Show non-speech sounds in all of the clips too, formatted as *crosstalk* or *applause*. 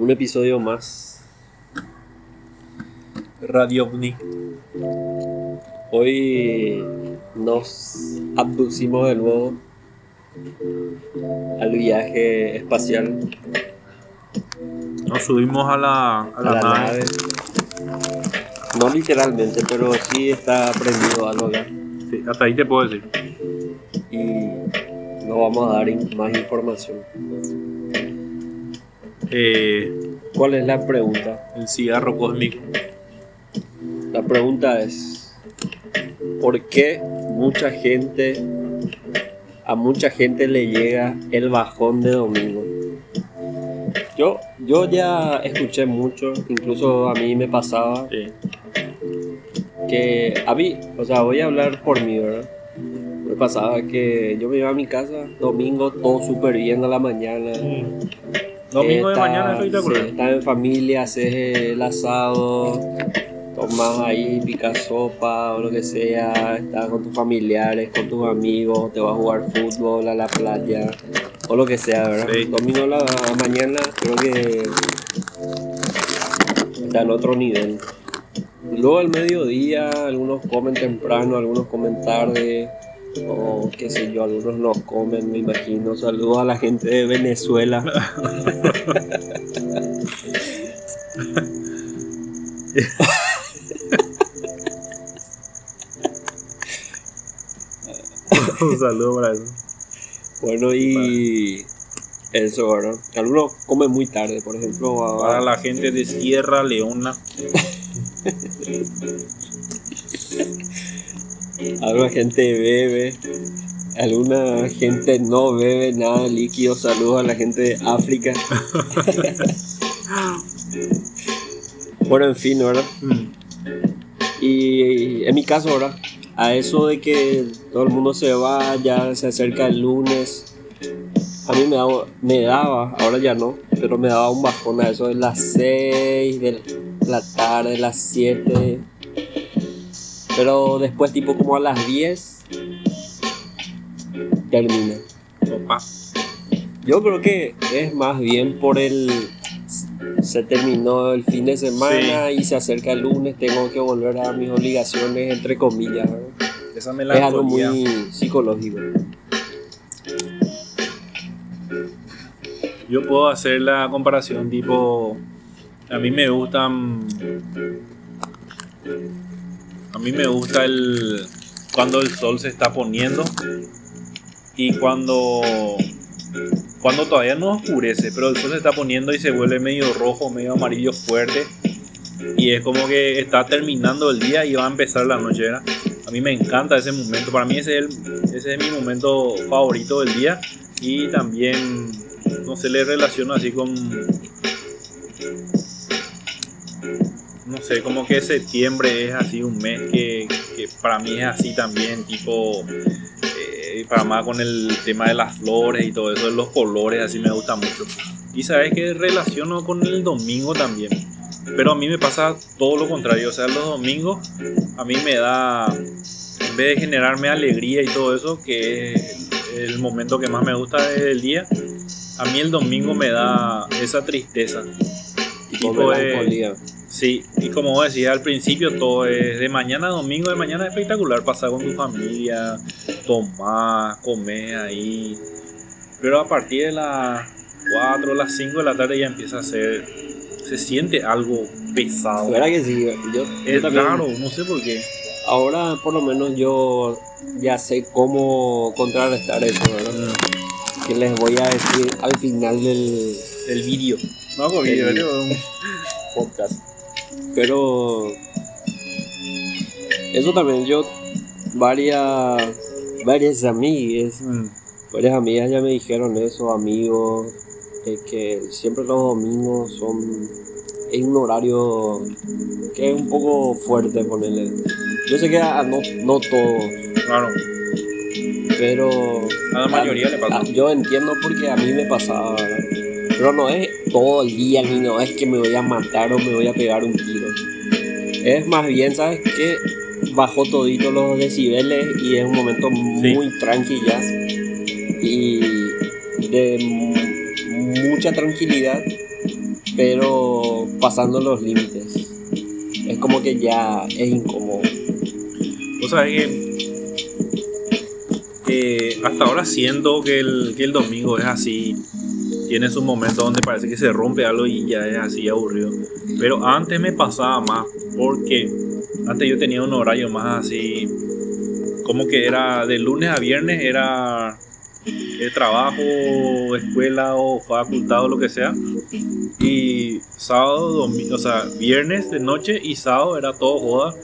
un episodio más. Radio OVNI. Hoy nos abducimos de nuevo al viaje espacial. Nos subimos a la, a a la nave. nave. No literalmente, pero sí está prendido algo acá. Sí, hasta ahí te puedo decir. Y nos vamos a dar in- más información. Eh, ¿Cuál es la pregunta? el cigarro cósmico. La pregunta es, ¿por qué mucha gente, a mucha gente le llega el bajón de domingo? Yo, yo ya escuché mucho, incluso a mí me pasaba Sí. que a mí, o sea, voy a hablar por mí, ¿verdad? Me pasaba que yo me iba a mi casa, domingo todo súper bien a la mañana. Domingo de mañana espectacular. estás en familia, haces el asado, tomas ahí, picas sopa o lo que sea, estás con tus familiares, con tus amigos, te vas a jugar fútbol a la playa o lo que sea, ¿verdad? Sí. Domingo la mañana creo que está en otro nivel. Luego al mediodía, algunos comen temprano, algunos comen tarde, o qué sé yo, algunos no comen, me imagino. Saludos a la gente de Venezuela. *laughs* Un saludo para eso. Bueno, y eso, ¿verdad? Algunos comen muy tarde, por ejemplo. a- Para la gente de Sierra Leona. *laughs* Alguna gente bebe, alguna gente no bebe nada líquido. Saludos a la gente de África. *laughs* bueno, en fin, ¿verdad? Mm. Y en mi caso, ahora, a eso de que todo el mundo se va, ya se acerca el lunes, a mí me daba, me daba, ahora ya no, pero me daba un bajón a eso de las 6 de la tarde, las 7. Pero después, tipo como a las 10, termina. Opa. Yo creo que es más bien por el. Se terminó el fin de semana y se acerca el lunes, tengo que volver a mis obligaciones, entre comillas. Esa Es algo muy psicológico. Yo puedo hacer la comparación tipo. A mí me gustan. A mí me gusta el. Cuando el sol se está poniendo. Y cuando. Cuando todavía no oscurece, pero el sol se está poniendo y se vuelve medio rojo, medio amarillo fuerte. Y es como que está terminando el día y va a empezar la noche. ¿verdad? A mí me encanta ese momento. Para mí ese es, el- ese es mi momento favorito del día. Y también no se le relaciona así con no sé como que septiembre es así un mes que, para mí es así también tipo eh, para más con el tema de las flores y todo eso los colores así me gusta mucho y sabes que relaciono con el domingo también pero a mí me pasa todo lo contrario o sea los domingos a mí me da en vez de generarme alegría y todo eso que es el momento que más me gusta del día a mí el domingo me da esa tristeza. Melancolía. Sí, y como vos decías al principio, todo es de mañana a domingo, de mañana es espectacular, pasar con tu familia, tomar, comer ahí. Pero a partir de las 4 o las 5 de la tarde ya empieza a ser, se siente algo pesado. ¿Verdad que sí? Yo, yo Es también- raro, no sé por qué. Ahora, por lo menos, yo ya sé cómo contrarrestar eso, ¿verdad? Que les voy a decir al final del, El vídeo. No, El- yo creo- podcast. Pero eso también yo varias varias amigas, Mm, varias amigas ya me dijeron eso, amigos, de que siempre los domingos son es un horario que es un poco fuerte ponerle. Yo sé que a, no, no todos, claro, pero a la mayoría le pasa. Yo entiendo porque a mí me pasaba, ¿verdad? Pero no es todo el día ni no es que me voy a matar o me voy a pegar un tiro. Es más bien, ¿sabes qué? Bajó todito los decibeles y es un momento muy tranqui ya. Y de mu- mucha tranquilidad. pero pasando los límites. Es como que ya es incómodo. O sea, que eh, hasta ahora siento que el, que el domingo es así. Tiene sus momentos donde parece que se rompe algo y ya es así aburrido. Pero antes me pasaba más porque antes yo tenía un horario más así. Como que era de lunes a viernes, era de trabajo, escuela o facultad o lo que sea. Y sábado, domingo, o sea, viernes de noche y sábado era todo joda.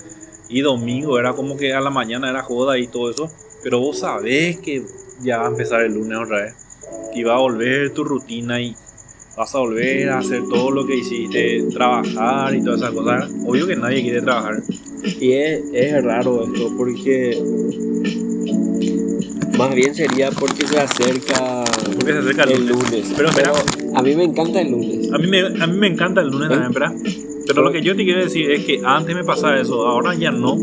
Y domingo era como que a la mañana era joda y todo eso. Pero vos sabés que ya va a empezar el lunes otra vez. Y va a volver tu rutina y vas a volver a hacer todo lo que hiciste, trabajar y todas esas cosas. Obvio que nadie quiere trabajar. Y es, es raro esto porque más bien sería porque se acerca, Porque se acerca el el lunes. lunes. Pero espera. a mí me encanta el lunes. A mí me, a mí me encanta el lunes también, ¿verdad? Pero lo que yo te quiero decir es que antes me pasaba eso, ahora ya no,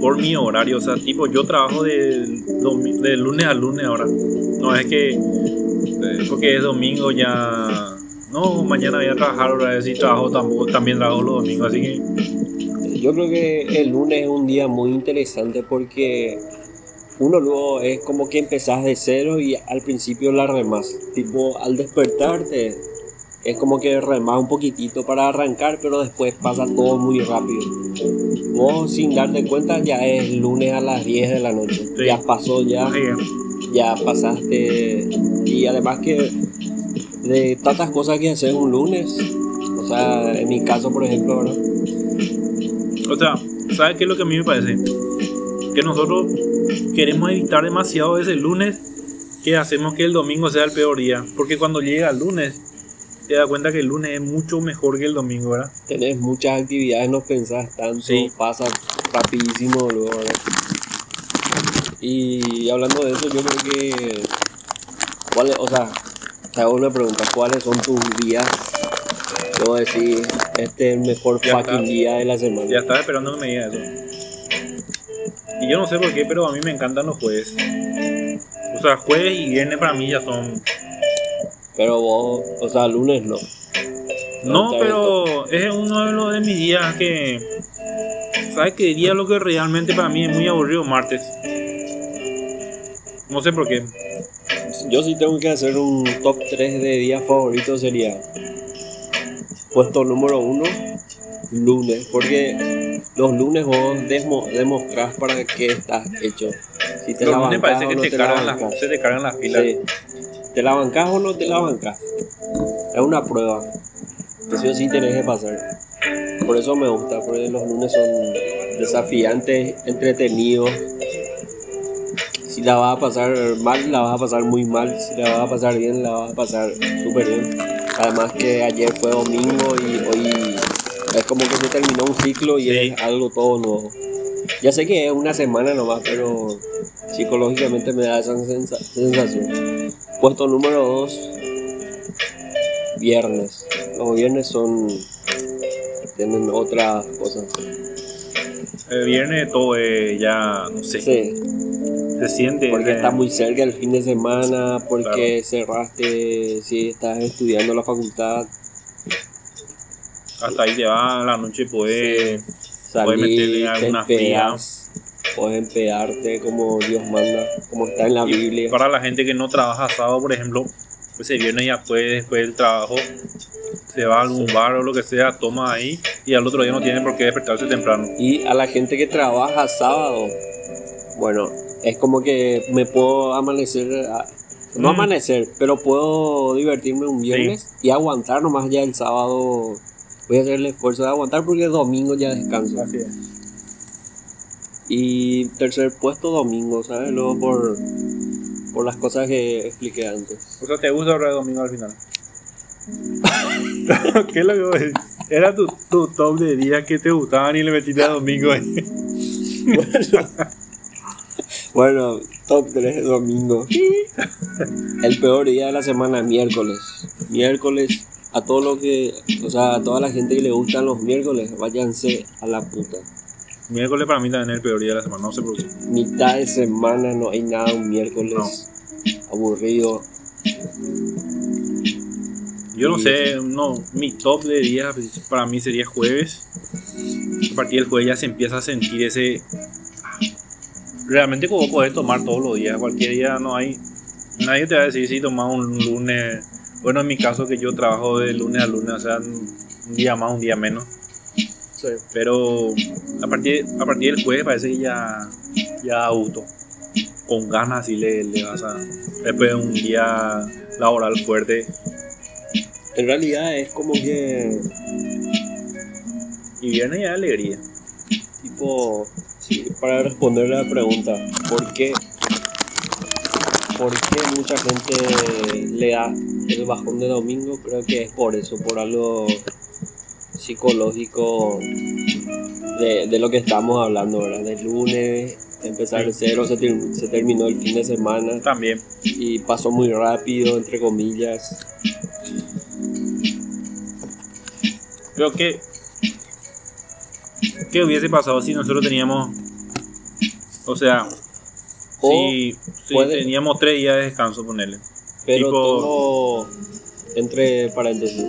por mi horario. O sea, tipo, yo trabajo de, de lunes a lunes ahora. No es que, eh, porque es domingo ya. No, mañana voy a trabajar otra vez y trabajo tampoco, también trabajo los domingos, así que Yo creo que el lunes es un día muy interesante porque uno luego es como que empezás de cero y al principio la remás. Tipo, al despertarte es como que remás un poquitito para arrancar, pero después pasa todo muy rápido. Vos sin darte cuenta ya es lunes a las 10 de la noche. Sí. Ya pasó ya. Ya pasaste y además que de tantas cosas que hacer un lunes o sea en mi caso por ejemplo ¿verdad? O sea, ¿sabes qué es lo que a mí me parece? Que nosotros queremos evitar demasiado ese lunes que hacemos que el domingo sea el peor día. Porque cuando llega el lunes, te das cuenta que el lunes es mucho mejor que el domingo, ¿verdad? tenés muchas actividades no pensás tanto Sí. pasa rapidísimo luego ¿verdad? Y hablando de eso yo creo que ¿cuáles o sea te hago una pregunta ¿cuáles son tus días yo decir este es el mejor Ya fucking está. día de la semana Ya estaba esperando que me diga eso. Y yo no sé por qué, pero a mí me encantan los jueves. O sea, jueves y viernes para mí ya son... pero vos o sea lunes no No, está pero es uno de los de mis días que... ¿Sabes qué día lo que realmente para mí es muy aburrido? Martes. No sé por qué. Yo sí tengo que hacer un top 3 de días favoritos sería puesto número 1 lunes porque los lunes vos desmo, demostrás para qué estás hecho si te Los la lunes parece que no te te la cargan las, se te cargan las pilas. Sí. te la bancás o no te la bancás es una prueba que sí o sí tenés que pasar por eso me gusta porque los lunes son desafiantes entretenidos si la vas a pasar mal, la vas a pasar muy mal. Si la vas a pasar bien, la vas a pasar súper bien. Además que ayer fue domingo y hoy es como que se terminó un ciclo y Sí. es algo todo nuevo. Ya sé que es una semana nomás, pero psicológicamente me da esa sensa- sensación. Puesto número 2, viernes. Los viernes son... tienen otras cosas. El viernes todo es ya, no sé, Sí. Se siente. Porque eh, está muy cerca el fin de semana, porque cerraste, si estás estudiando la facultad, Hasta ahí te va la noche, pues. salir, meterle te alguna fría. empedas, puedes empedarte como Dios manda, como está en la Y Biblia. para la gente que no trabaja sábado, por ejemplo, pues el viernes ya puede, después del trabajo, se va a algún Sí. bar o lo que sea, toma ahí y al otro día no tiene por qué despertarse temprano. Y a la gente que trabaja sábado, bueno, es como que me puedo amanecer, no Mm. amanecer, pero puedo divertirme un viernes y aguantar nomás ya el sábado. Voy a hacer el esfuerzo de aguantar porque el domingo ya descanso. Así es. Y tercer puesto domingo, ¿sabes? Luego por, por las cosas que expliqué antes. O sea, ¿te gusta ahora el domingo al final? *laughs* ¿Qué es lo que voy a decir? Era tu, tu top de días que te gustaban y le metiste a domingo ahí. *laughs* Bueno, top 3 domingo. *laughs* El peor día de la semana, miércoles. Miércoles, a todo lo que, o sea, a toda la gente que le gustan los miércoles, váyanse a la puta. Miércoles para mí también es el peor día de la semana, no sé por qué. Mitad de semana no hay nada un miércoles aburrido. Yo no sé, no, mi top de días para mí sería jueves. A partir del jueves ya se empieza a sentir ese. Realmente como puedes tomar todos los días, cualquier día no hay. Nadie te va a decir si tomas un lunes. Bueno, en mi caso que yo trabajo de lunes a lunes, o sea, un día más, un día menos. Sí. Pero a partir, a partir del jueves parece que ya, ya auto. Con ganas así le, le vas a. Después de un día laboral fuerte. En realidad es como que, Y viernes ya de alegría. tipo, para responder la pregunta, ¿por qué, ¿por qué mucha gente le da el bajón de domingo? Creo que es por eso, por algo psicológico de, de lo que estamos hablando, ¿verdad? Del lunes, empezar de cero, se, ter- se terminó el fin de semana También. y pasó muy rápido, entre comillas. Creo que. ¿Qué hubiese pasado si nosotros teníamos. O sea, O si, teníamos tres días de descanso, ponerle. Pero Tipo- tengo, entre paréntesis,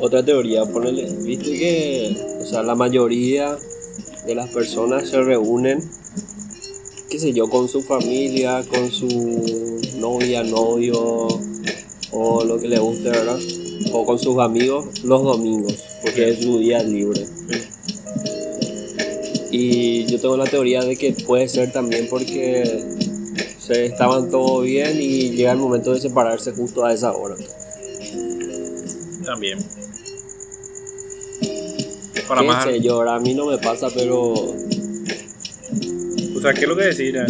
otra teoría, ponele, viste que, o sea, la mayoría de las personas se reúnen, qué sé yo, con su familia, con su novia, novio, o lo que le guste, ¿verdad? O con sus amigos los domingos, porque es su día libre. Y yo tengo la teoría de que puede ser también porque se estaban todo bien y llega el momento de separarse justo a esa hora. También. Para más. sé yo, ahora a mí no me pasa, pero O sea, ¿qué es lo que decir? *laughs*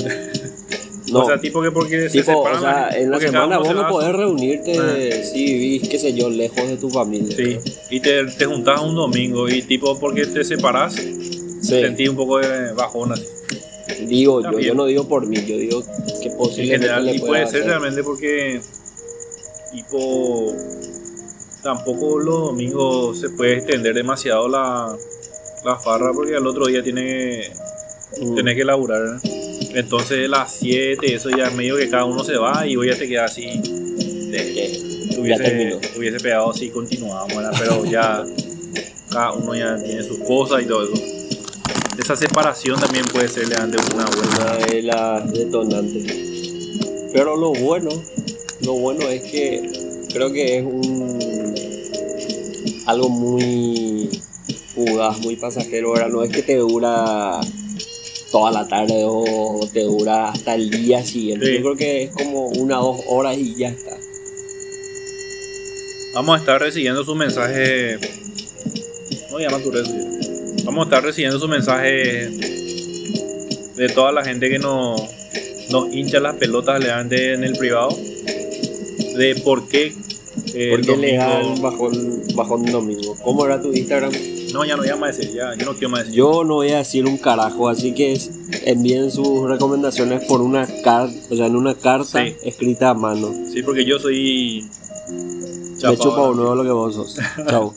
no. O sea, tipo que porque se tipo, separan o sea, en la semana vos se no podés reunirte si vivís, qué sé yo, lejos de tu familia. Sí, y te, te juntás un domingo y tipo porque te separás, Sí. sentís un poco de bajón así. Digo yo, no digo por mí, yo digo que En posiblemente general, le y puede ser realmente porque tipo tampoco los domingos se puede extender demasiado la, la farra porque al otro día tiene Mm. tenés que laburar. Entonces las 7, eso ya es medio que cada uno se va y hoy ya te queda así. de- hubiese, pegado si continuábamos, ¿verdad? pero ya *laughs* cada uno ya tiene sus cosas y todo eso. Esa separación también puede ser de una vuelta. de las detonantes. Pero lo bueno, lo bueno es que creo que es un algo muy fugaz, muy pasajero, ¿verdad? No es que te dura toda la tarde o te dura hasta el día siguiente. Sí. Yo creo que es como una o dos horas y ya está. Vamos a estar recibiendo sus mensajes. No llama tu red. Vamos a estar recibiendo sus mensajes de toda la gente que nos, nos hincha las pelotas legalmente en el privado. De por qué. eh, ¿Por qué le dan bajón, bajón domingo? ¿Cómo era tu Instagram? No, ya no voy a más decir, ya, yo no quiero más decir. Yo no voy a decir un carajo, así que es- envíen sus recomendaciones por una carta, o sea, en una carta Sí. escrita a mano. Sí, porque yo soy. Me chapado. chupa uno lo que vos sos. *laughs* Chao.